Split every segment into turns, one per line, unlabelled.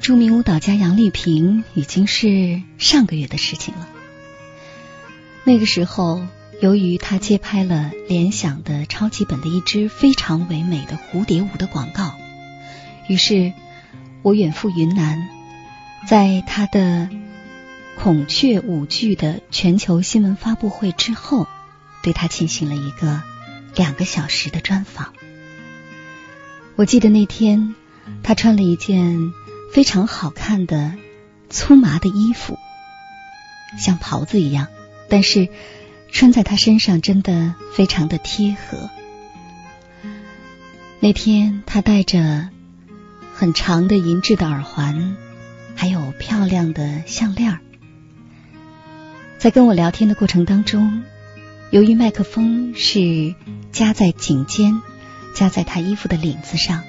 著名舞蹈家杨丽萍已经是上个月的事情了。那个时候，由于她接拍了联想的超级本的一支非常唯美的蝴蝶舞的广告，于是我远赴云南，在她的孔雀舞剧的全球新闻发布会之后，对她进行了一个两个小时的专访。我记得那天，她穿了一件。非常好看的粗麻的衣服，像袍子一样，但是穿在她身上真的非常的贴合。那天她戴着很长的银质的耳环，还有漂亮的项链儿。在跟我聊天的过程当中，由于麦克风是夹在颈间，夹在她衣服的领子上，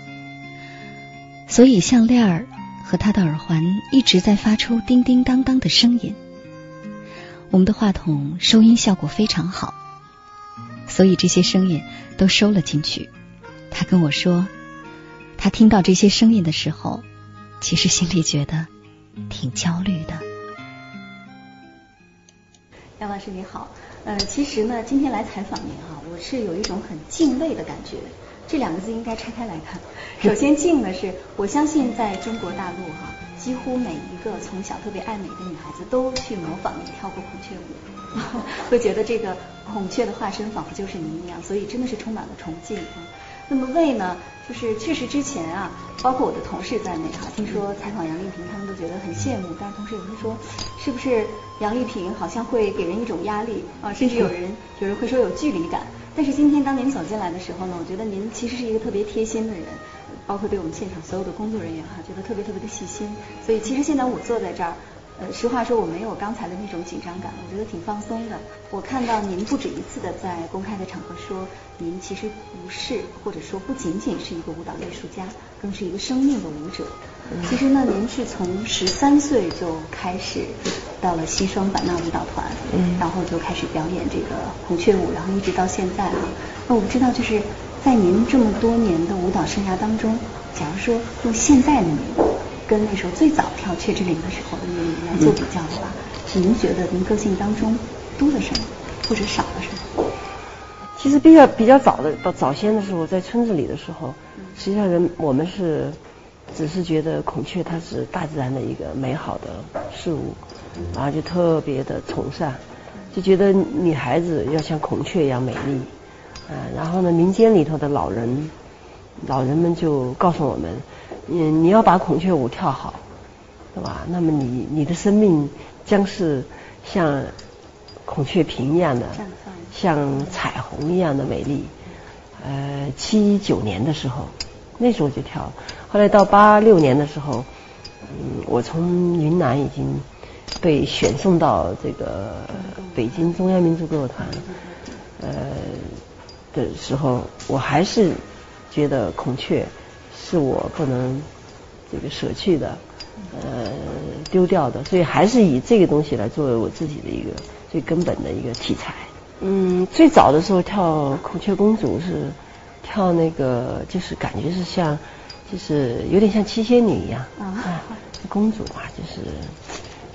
所以项链儿。和他的耳环一直在发出叮叮当当的声音，我们的话筒收音效果非常好，所以这些声音都收了进去。他跟我说，他听到这些声音的时候，其实心里觉得挺焦虑的。杨老师你好，呃，其实呢，今天来采访您哈，我是有一种很敬畏的感觉。这两个字应该拆开来看。首先，敬呢是我相信在中国大陆哈，几乎每一个从小特别爱美的女孩子都去模仿你跳过孔雀舞，会觉得这个孔雀的化身仿佛就是您一样，所以真的是充满了崇敬啊。那么魏呢，就是确实之前啊，包括我的同事在内哈，听说采访杨丽萍，他们都觉得很羡慕，但是同时也会说，是不是杨丽萍好像会给人一种压力啊，甚至有人 有人会说有距离感。但是今天当您走进来的时候呢，我觉得您其实是一个特别贴心的人，包括对我们现场所有的工作人员哈，觉得特别特别的细心。所以其实现在我坐在这儿，呃，实话说我没有刚才的那种紧张感，我觉得挺放松的。我看到您不止一次的在公开的场合说，您其实不是或者说不仅仅是一个舞蹈艺术家，更是一个生命的舞者。其实呢，您是从十三岁就开始。到了西双版纳舞蹈团，嗯，然后就开始表演这个孔雀舞，然后一直到现在哈。那我不知道，就是在您这么多年的舞蹈生涯当中，假如说用现在的您跟那时候最早跳雀之灵的时候的您来做比较的话，您觉得您个性当中多了什么，或者少了什么？
其实比较比较早的到早先的时候，在村子里的时候，实际上人我们是只是觉得孔雀它是大自然的一个美好的事物。然后就特别的崇尚，就觉得女孩子要像孔雀一样美丽，啊，然后呢，民间里头的老人，老人们就告诉我们，嗯，你要把孔雀舞跳好，对吧？那么你你的生命将是像孔雀屏一样的，像彩虹一样的美丽。呃，七九年的时候，那时候就跳，后来到八六年的时候，嗯，我从云南已经。被选送到这个北京中央民族歌舞团，呃的时候，我还是觉得孔雀是我不能这个舍去的，呃丢掉的，所以还是以这个东西来作为我自己的一个最根本的一个题材。嗯，最早的时候跳孔雀公主是跳那个，就是感觉是像，就是有点像七仙女一样啊，公主嘛，就是。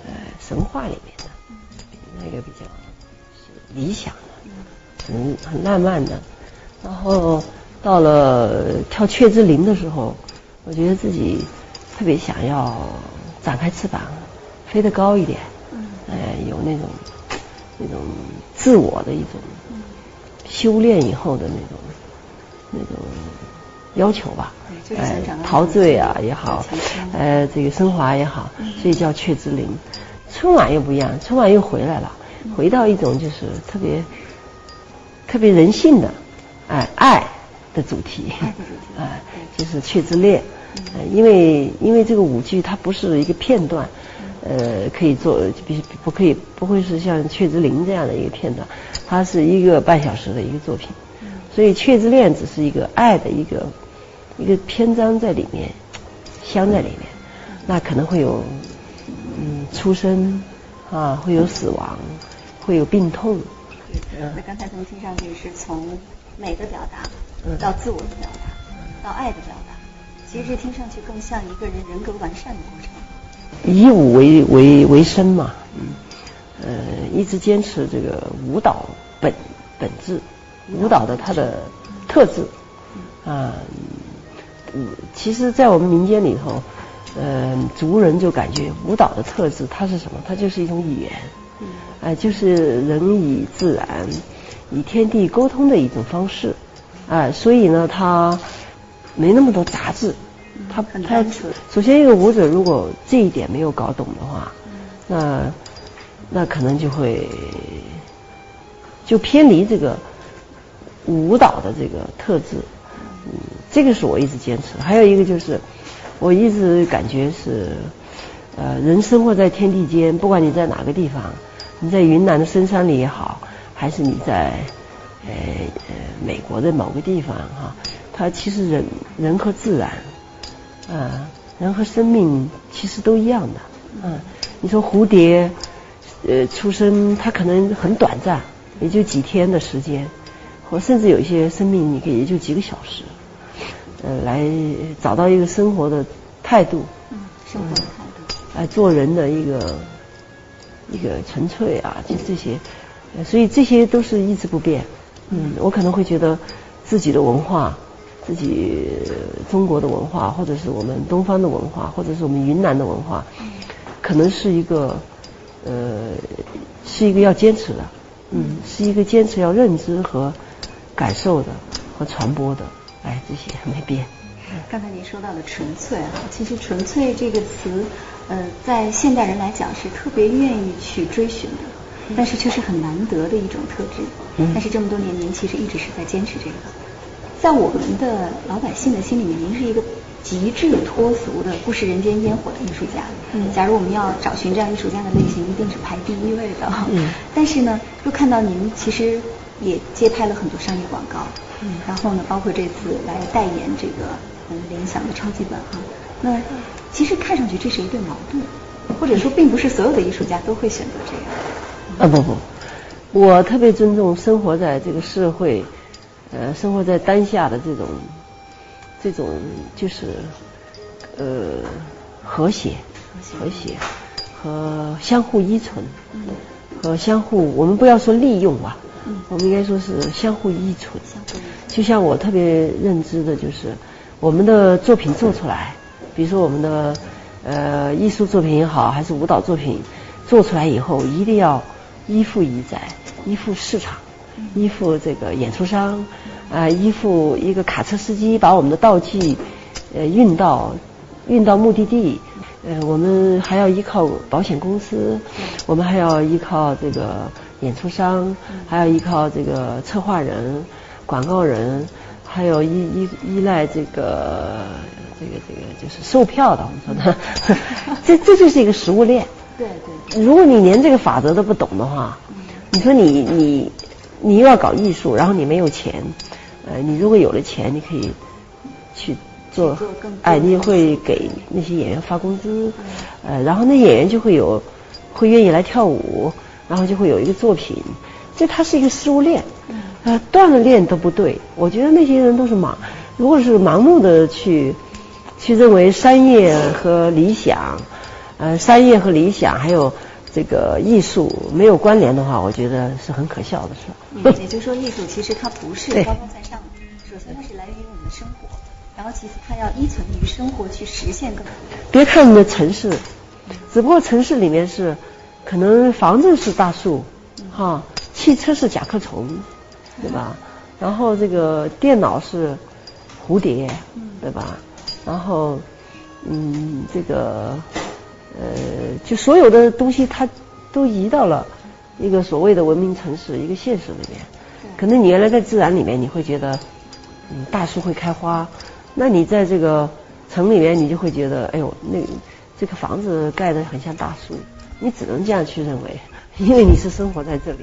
呃，神话里面的那个比较理想的，很很浪漫的。然后到了跳雀之灵的时候，我觉得自己特别想要展开翅膀，飞得高一点。哎，有那种那种自我的一种修炼以后的那种那种要求吧，
哎，
陶醉啊也好，呃，这个升华也好，所以叫雀之灵。春晚又不一样，春晚又回来了，回到一种就是特别特别人性的，哎，爱的主题，啊，就是雀之恋。因为因为这个舞剧它不是一个片段，呃，可以做，必不可以不会是像《雀之灵》这样的一个片段，它是一个半小时的一个作品，所以《雀之恋》只是一个爱的一个一个篇章在里面，镶在里面，那可能会有嗯出生啊，会有死亡，会有病痛。
那刚才从听上去是从美的表达到自我的表达，到爱的表达。其实听上去更像一个人人格完善的过程。
以舞为为为生嘛，嗯，呃，一直坚持这个舞蹈本本质，舞蹈的它的特质，啊，嗯，其实，在我们民间里头，呃，族人就感觉舞蹈的特质它是什么？它就是一种语言，哎，就是人以自然、与天地沟通的一种方式，哎，所以呢，他。没那么多杂质，他他首先一个舞者如果这一点没有搞懂的话，那那可能就会就偏离这个舞蹈的这个特质，嗯，这个是我一直坚持。还有一个就是我一直感觉是，呃，人生活在天地间，不管你在哪个地方，你在云南的深山里也好，还是你在呃呃美国的某个地方哈。它其实人人和自然，啊，人和生命其实都一样的，啊，你说蝴蝶，呃，出生它可能很短暂，也就几天的时间，或甚至有一些生命，你可以也就几个小时，呃，来找到一个生活的态度，
嗯，生活的态度，
哎，做人的一个一个纯粹啊，就这些，所以这些都是一直不变，嗯，我可能会觉得自己的文化。自己中国的文化，或者是我们东方的文化，或者是我们云南的文化，可能是一个呃，是一个要坚持的，嗯，是一个坚持要认知和感受的和传播的，哎，这些没变。
刚才您说到的纯粹啊，其实纯粹这个词，呃，在现代人来讲是特别愿意去追寻的，但是却是很难得的一种特质。但是这么多年，您其实一直是在坚持这个。在我们的老百姓的心里面，您是一个极致脱俗的、不食人间烟火的艺术家。嗯，假如我们要找寻这样艺术家的类型，一定是排第一位的。嗯，但是呢，又看到您其实也接拍了很多商业广告。嗯，然后呢，包括这次来代言这个嗯联想的超级本哈。那其实看上去这是一对矛盾，或者说并不是所有的艺术家都会选择这样。
啊不不，我特别尊重生活在这个社会。呃，生活在当下的这种，这种就是呃和谐、和谐和相互依存，和相互，我们不要说利用吧，我们应该说是相互依存。就像我特别认知的就是，我们的作品做出来，比如说我们的呃艺术作品也好，还是舞蹈作品做出来以后，一定要依附一在，依附市场。依附这个演出商，啊，依附一个卡车司机把我们的道具，呃，运到运到目的地，呃，我们还要依靠保险公司，我们还要依靠这个演出商，还要依靠这个策划人、广告人，还有依依依赖这个这个这个就是售票的，我们说的，这这就是一个食物链。
对对。
如果你连这个法则都不懂的话，你说你你。你又要搞艺术，然后你没有钱，呃，你如果有了钱，你可以去做，哎，你会给那些演员发工资，呃，然后那演员就会有，会愿意来跳舞，然后就会有一个作品，这它是一个食物链，呃，断了链都不对。我觉得那些人都是盲，如果是盲目的去去认为商业和理想，呃，商业和理想还有。这个艺术没有关联的话，我觉得是很可笑的事。
嗯，也就是说，艺术其实它不是高高在上的，首先它是来源于我们的生活，然后其次它要依存于生活去实现更。
别看你的城市，只不过城市里面是可能房子是大树，哈，汽车是甲壳虫，对吧？然后这个电脑是蝴蝶，对吧？然后嗯，这个呃，就所有的东西它都移到了一个所谓的文明城市一个现实里面。可能你原来在自然里面，你会觉得嗯大树会开花，那你在这个城里面，你就会觉得哎呦那这个房子盖得很像大树，你只能这样去认为，因为你是生活在这里。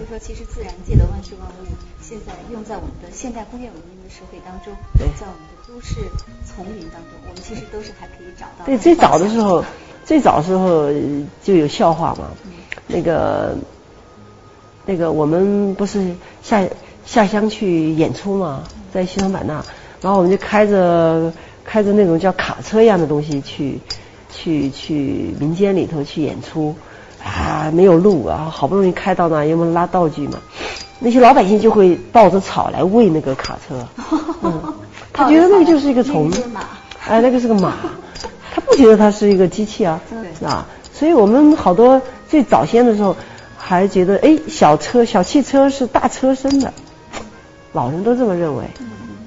就说，其实自然界的万事万物，现在用在我们的现代工业文明的社会当中，在我们的都市丛林当中，我们其实都是还可以找到。
对，最早的时候，最早时候就有笑话嘛，那个那个我们不是下下乡去演出嘛，在西双版纳，然后我们就开着开着那种叫卡车一样的东西去去去民间里头去演出。啊，没有路啊，好不容易开到那，因为拉道具嘛，那些老百姓就会抱着草来喂那个卡车，嗯，他觉得那个就是一个虫，哎，那个是个马，他不觉得它是一个机器啊，啊，所以我们好多最早先的时候还觉得，哎，小车小汽车是大车身的，老人都这么认为，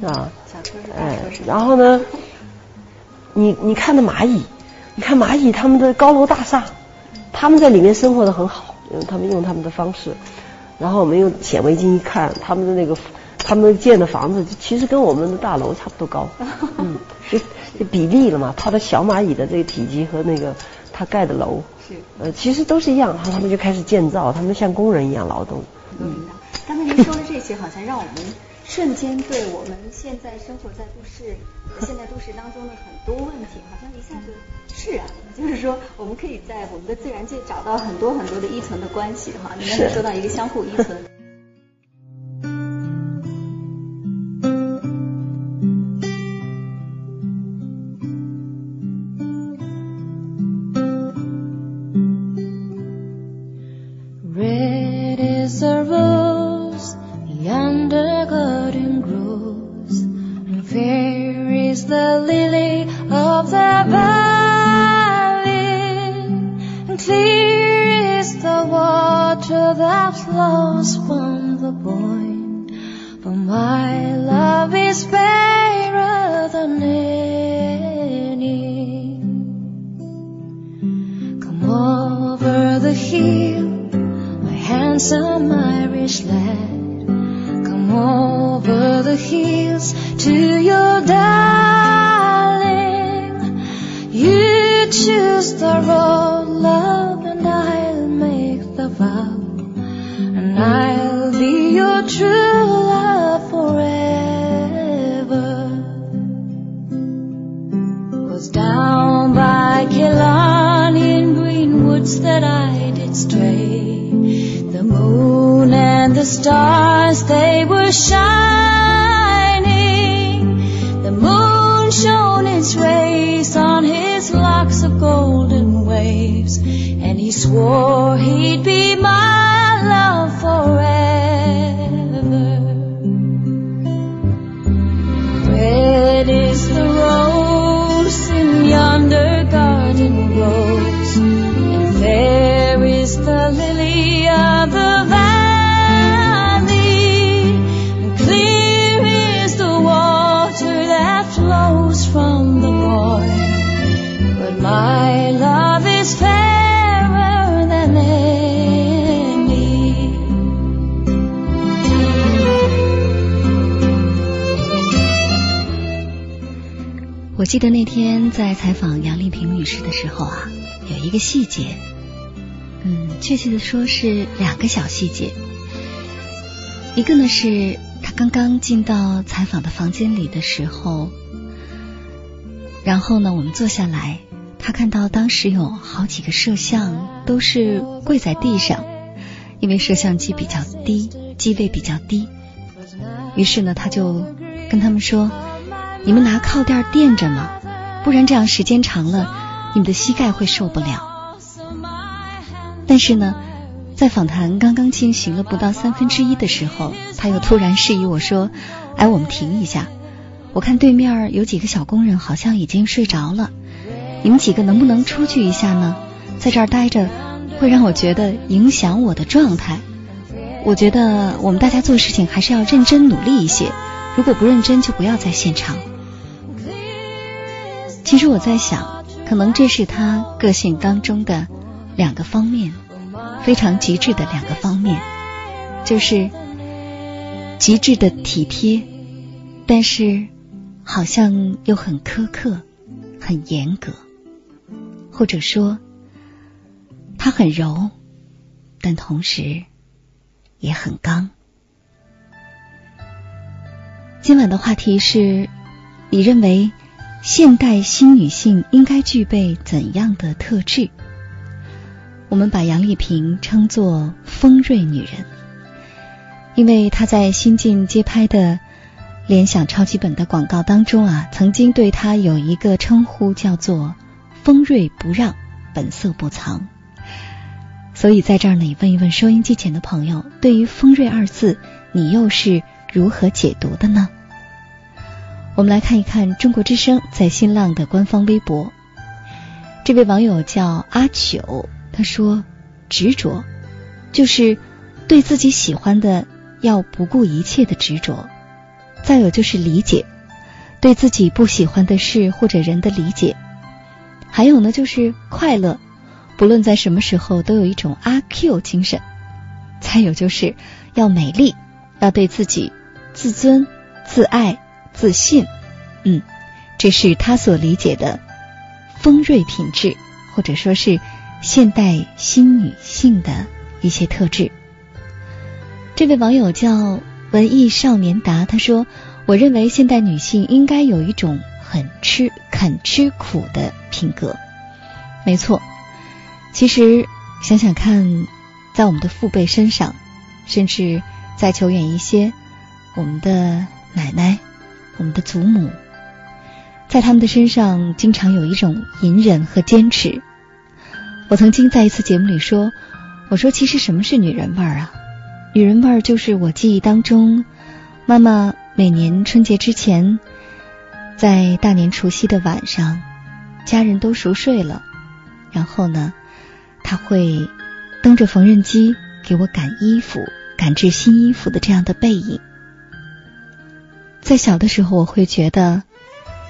啊，小车是大车身，
然后呢，你你看那蚂蚁，你看蚂蚁他们的高楼大厦。他们在里面生活的很好，因为他们用他们的方式。然后我们用显微镜一看，他们的那个他们建的房子，其实跟我们的大楼差不多高。嗯，就就比例了嘛，他的小蚂蚁的这个体积和那个他盖的楼，
是
呃，其实都是一样。然后他们就开始建造，他们像工人一样劳动。
嗯，刚才您说的这些，好像让我们瞬间对我们现在生活在都市、现在都市当中的很多问题，好像一下子。释然了，就是说，我们可以在我们的自然界找到很多很多的依存的关系，哈。你刚才说到一个相互依存。
我记得那天在采访杨丽萍女士的时候啊，有一个细节，嗯，确切的说是两个小细节。一个呢是她刚刚进到采访的房间里的时候，然后呢我们坐下来，他看到当时有好几个摄像都是跪在地上，因为摄像机比较低，机位比较低，于是呢他就跟他们说。你们拿靠垫垫着嘛？不然这样时间长了，你们的膝盖会受不了。但是呢，在访谈刚刚进行了不到三分之一的时候，他又突然示意我说：“哎，我们停一下，我看对面有几个小工人好像已经睡着了，你们几个能不能出去一下呢？在这儿待着会让我觉得影响我的状态。”我觉得我们大家做事情还是要认真努力一些。如果不认真，就不要在现场。其实我在想，可能这是他个性当中的两个方面，非常极致的两个方面，就是极致的体贴，但是好像又很苛刻、很严格，或者说他很柔，但同时也很刚。今晚的话题是：你认为现代新女性应该具备怎样的特质？我们把杨丽萍称作锋锐女人，因为她在新晋接拍的联想超级本的广告当中啊，曾经对她有一个称呼叫做“锋锐不让，本色不藏”。所以在这儿呢，也问一问收音机前的朋友，对于“锋锐”二字，你又是？如何解读的呢？我们来看一看中国之声在新浪的官方微博。这位网友叫阿九，他说：“执着就是对自己喜欢的要不顾一切的执着。再有就是理解，对自己不喜欢的事或者人的理解。还有呢，就是快乐，不论在什么时候都有一种阿 Q 精神。再有就是要美丽，要对自己。”自尊、自爱、自信，嗯，这是他所理解的锋锐品质，或者说是现代新女性的一些特质。这位网友叫文艺少年达，他说：“我认为现代女性应该有一种很吃、肯吃苦的品格。”没错，其实想想看，在我们的父辈身上，甚至再求远一些。我们的奶奶，我们的祖母，在他们的身上经常有一种隐忍和坚持。我曾经在一次节目里说：“我说，其实什么是女人味儿啊？女人味儿就是我记忆当中，妈妈每年春节之前，在大年除夕的晚上，家人都熟睡了，然后呢，他会蹬着缝纫机给我赶衣服、赶制新衣服的这样的背影。”在小的时候，我会觉得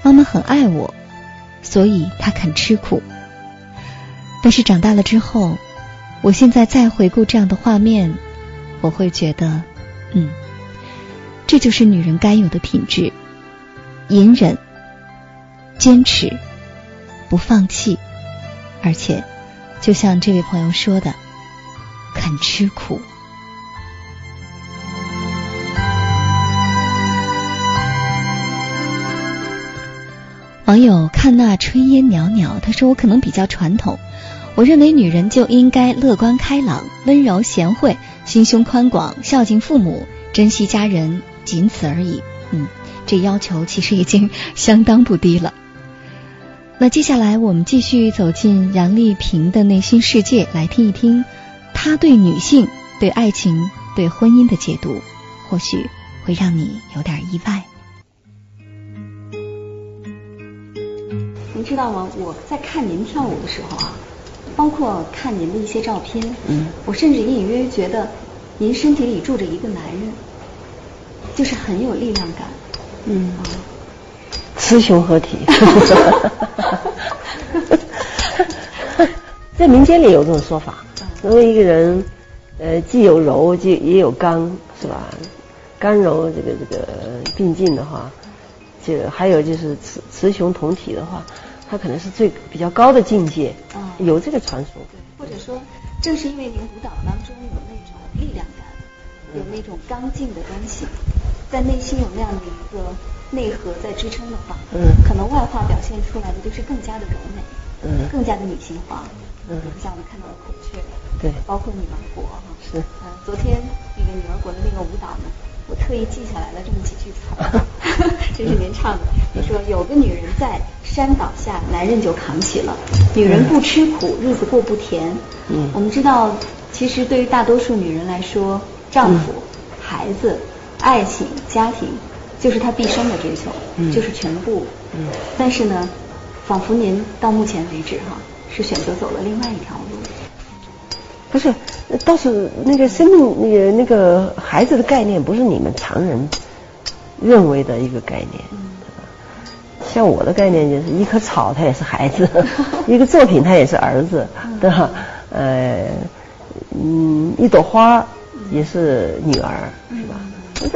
妈妈很爱我，所以她肯吃苦。但是长大了之后，我现在再回顾这样的画面，我会觉得，嗯，这就是女人该有的品质：隐忍、坚持、不放弃，而且就像这位朋友说的，肯吃苦。网友看那炊烟袅袅，他说：“我可能比较传统，我认为女人就应该乐观开朗、温柔贤惠、心胸宽广、孝敬父母、珍惜家人，仅此而已。”嗯，这要求其实已经相当不低了。那接下来我们继续走进杨丽萍的内心世界，来听一听她对女性、对爱情、对婚姻的解读，或许会让你有点意外。
您知道吗？我在看您跳舞的时候啊，包括看您的一些照片，嗯，我甚至隐隐约约觉得您身体里住着一个男人，就是很有力量感，
嗯，雌雄合体，在民间里有这种说法，如果一个人呃既有柔，既也有刚，是吧？刚柔这个这个并进的话，就还有就是雌雌雄同体的话。它可能是最比较高的境界，有这个传说。
对，或者说，正是因为您舞蹈当中有那种力量感，有那种刚劲的东西，在内心有那样的一个内核在支撑的话，嗯，可能外化表现出来的就是更加的柔美，嗯，更加的女性化，嗯，像我们看到的孔雀，
对，
包括女儿国哈，
是，
嗯，昨天那个女儿国的那个舞蹈呢？我特意记下来了这么几句词，这是您唱的。你说有个女人在，山倒下，男人就扛起了。女人不吃苦，日子过不甜。嗯，我们知道，其实对于大多数女人来说，丈夫、孩子、爱情、家庭，就是他毕生的追求，就是全部。嗯，但是呢，仿佛您到目前为止哈，是选择走了另外一条路。
不是，倒是那个生命那个那个孩子的概念，不是你们常人认为的一个概念。像我的概念就是一棵草，它也是孩子；一个作品，它也是儿子，对吧？呃，嗯，一朵花也是女儿，是吧？这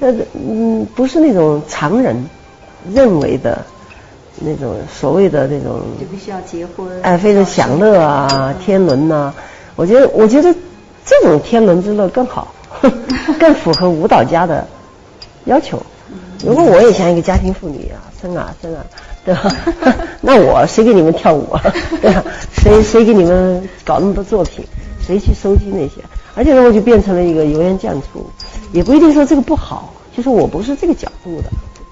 这嗯，不是那种常人认为的那种所谓的那种
就必须要结婚，
哎，非常享乐啊，天伦呐。我觉得，我觉得这种天伦之乐更好，更符合舞蹈家的要求。如果我也像一个家庭妇女啊，生啊生啊，对吧？那我谁给你们跳舞啊？对吧？谁谁给你们搞那么多作品？谁去收集那些？而且呢，我就变成了一个油盐酱醋，也不一定说这个不好，就是我不是这个角度的。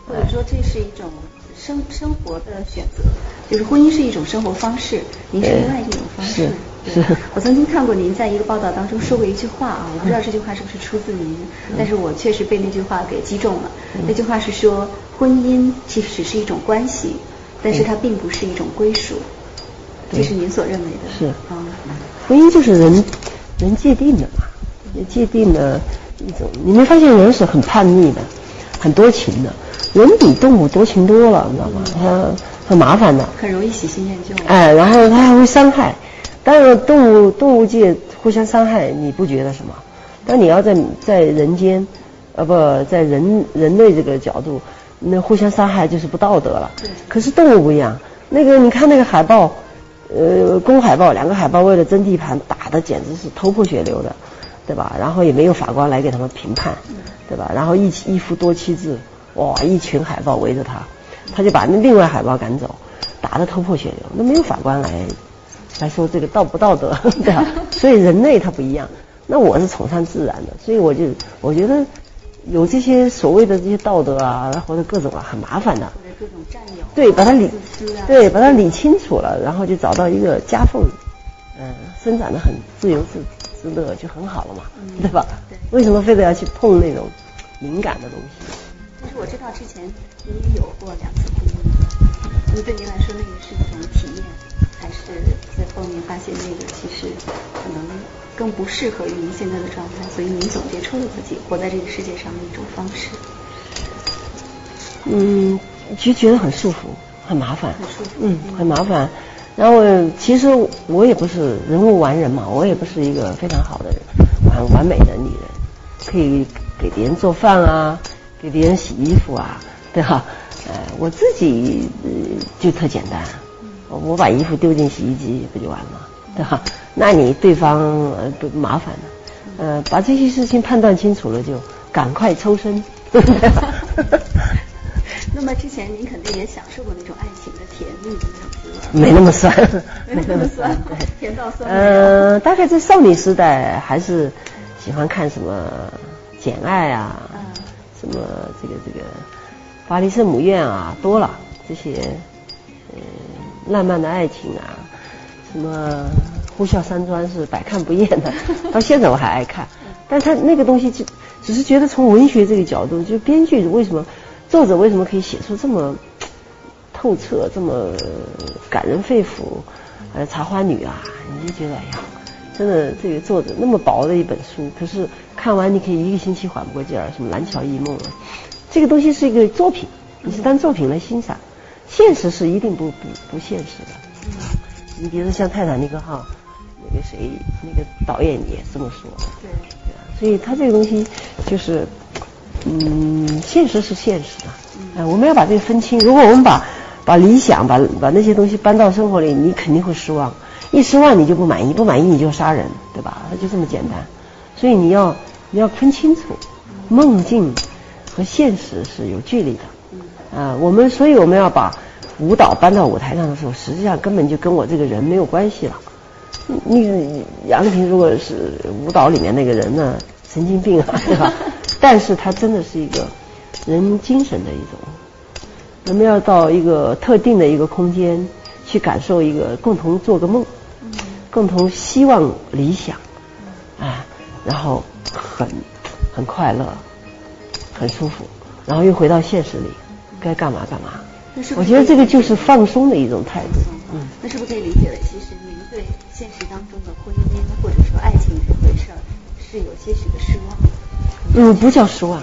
或者说这是一种生生活的选择，就是婚姻是一种生活方式，您是另外一种方式。
是。
我曾经看过您在一个报道当中说过一句话啊，我不知道这句话是不是出自您，但是我确实被那句话给击中了。那句话是说，婚姻其实只是一种关系，但是它并不是一种归属。这是您所认为的。
是。啊。婚姻就是人人界定的嘛，界定的一种。你没发现人是很叛逆的，很多情的。人比动物多情多了，你知道吗？他很麻烦的，
很容易喜新厌旧。
哎，然后他还会伤害。当然，动物动物界互相伤害，你不觉得什么？但你要在在人间，呃，不在人人类这个角度，那互相伤害就是不道德了。可是动物不一样，那个你看那个海豹，呃，公海豹两个海豹为了争地盘打的简直是头破血流的，对吧？然后也没有法官来给他们评判，对吧？然后一一夫多妻制。哇！一群海豹围着他，他就把那另外海豹赶走，打得头破血流。那没有法官来来说这个道不道德，对吧？所以人类他不一样。那我是崇尚自然的，所以我就我觉得有这些所谓的这些道德啊，或者各种啊，很麻烦的。
或者各种占有。
对，把它理对，把它理清楚了，然后就找到一个夹缝，嗯，生长的很自由自自乐就很好了嘛，对吧？对。为什么非得要去碰那种敏感的东西？
但是我知道之前您也有过两次婚姻，那对您来说那个是一种体验，还是在后面发现那个其实可能更不适合于您现在的状态，所以您总结出了自己活在这个世界上的一种方式。
嗯，就觉得很束缚，很麻烦，
很束缚，
嗯，很麻烦。然后其实我也不是人无完人嘛，我也不是一个非常好的人完完美的女人，可以给别人做饭啊。给别人洗衣服啊，对吧？呃，我自己就特简单，我把衣服丢进洗衣机不就完了，对吧？那你对方呃不麻烦了，呃，把这些事情判断清楚了，就赶快抽身？
那么之前您肯定也享受过那种爱情的甜蜜
没那么酸，
没那么酸，对，甜到酸。
呃，大概在少女时代还是喜欢看什么《简爱》啊。什么这个这个巴黎圣母院啊，多了这些呃浪漫的爱情啊，什么呼啸山庄是百看不厌的，到现在我还爱看。但他那个东西就只是觉得从文学这个角度，就编剧为什么作者为什么可以写出这么透彻、这么感人肺腑？呃，茶花女啊，你就觉得哎呀。真的，这个作者那么薄的一本书，可是看完你可以一个星期缓不过劲儿。什么《蓝桥遗梦》啊，这个东西是一个作品，你是当作品来欣赏。现实是一定不不不现实的。你比如说像《泰坦尼克号》，那个谁，那个导演也这么说。
对。
对啊，所以他这个东西就是，嗯，现实是现实的。嗯。我们要把这个分清。如果我们把把理想、把把那些东西搬到生活里，你肯定会失望。一失望你就不满意，不满意你就杀人，对吧？那就这么简单。所以你要你要分清楚，梦境和现实是有距离的。啊，我们所以我们要把舞蹈搬到舞台上的时候，实际上根本就跟我这个人没有关系了。你杨丽萍如果是舞蹈里面那个人呢，神经病啊，对吧？但是他真的是一个人精神的一种。我们要到一个特定的一个空间去感受一个，共同做个梦。共同希望理想，啊，然后很很快乐，很舒服，然后又回到现实里，该干嘛干嘛。我觉得这个就是放松的一种态度。
嗯，那是不是可以理解为，其实您对现实当中的婚姻或者说爱情这回事儿是有些许的失望？
嗯，不叫失望，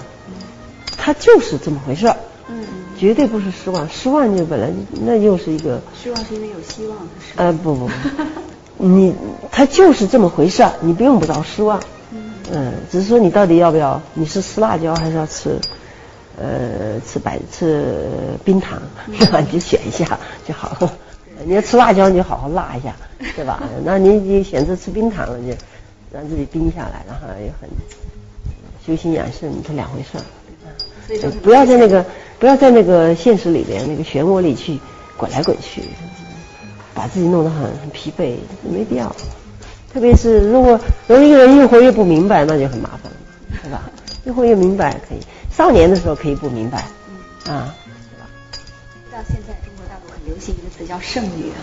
它就是这么回事儿。
嗯，
绝对不是失望，失望就本来那又是一个。
失望是因为有希望，是
呃，不不不，你它就是这么回事儿，你不用不着失望。
嗯。
嗯，只是说你到底要不要？你是吃辣椒还是要吃？呃，吃白吃冰糖，是吧？你就选一下就好了。你要吃辣椒，你就好好辣一下，对吧？那你你选择吃冰糖了，就让自己冰下来，然后也很修心养性，这两回事儿。不要在那个不要在那个现实里边那个漩涡里去滚来滚去，把自己弄得很很疲惫，没必要。特别是如果如果一个人越活越不明白，那就很麻烦了，对吧？越活越明白可以，少年的时候可以不明白，啊，
对吧？到现在中国大陆很流行一个词叫剩女啊，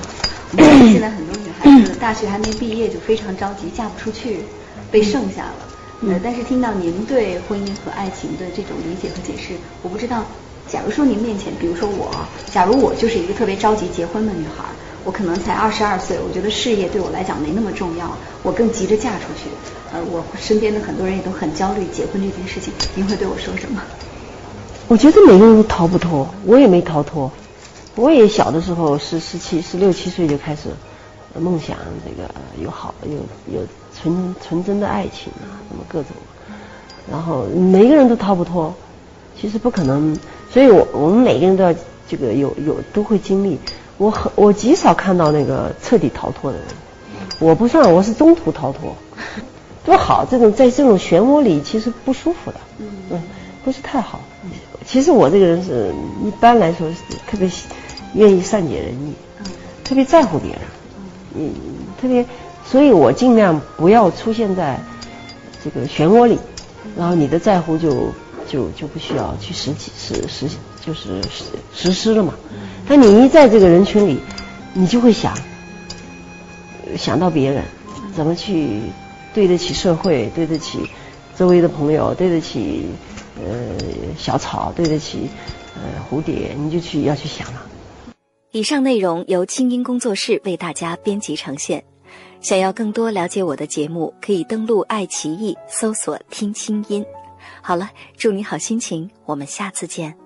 我们现在很多女孩子大学还没毕业就非常着急嫁不出去，被剩下了。呃，但是听到您对婚姻和爱情的这种理解和解释，我不知道，假如说您面前，比如说我，假如我就是一个特别着急结婚的女孩，我可能才二十二岁，我觉得事业对我来讲没那么重要，我更急着嫁出去。呃，我身边的很多人也都很焦虑结婚这件事情，您会对我说什么？
我觉得每个人都逃不脱，我也没逃脱，我也小的时候是十七、十六七岁就开始梦想这个有好有有。纯纯真的爱情啊，什么各种，然后每一个人都逃不脱，其实不可能，所以我我们每个人都要这个有有都会经历。我很我极少看到那个彻底逃脱的人，我不算，我是中途逃脱，多好。这种在这种漩涡里其实不舒服的，嗯，不是太好。其实我这个人是一般来说是特别愿意善解人意，特别在乎别人，嗯，特别。所以我尽量不要出现在这个漩涡里，然后你的在乎就就就不需要去实际实实就是实实施了嘛。但你一在这个人群里，你就会想想到别人怎么去对得起社会，对得起周围的朋友，对得起呃小草，对得起呃蝴蝶，你就去要去想了。
以上内容由清音工作室为大家编辑呈现。想要更多了解我的节目，可以登录爱奇艺搜索“听清音”。好了，祝你好心情，我们下次见。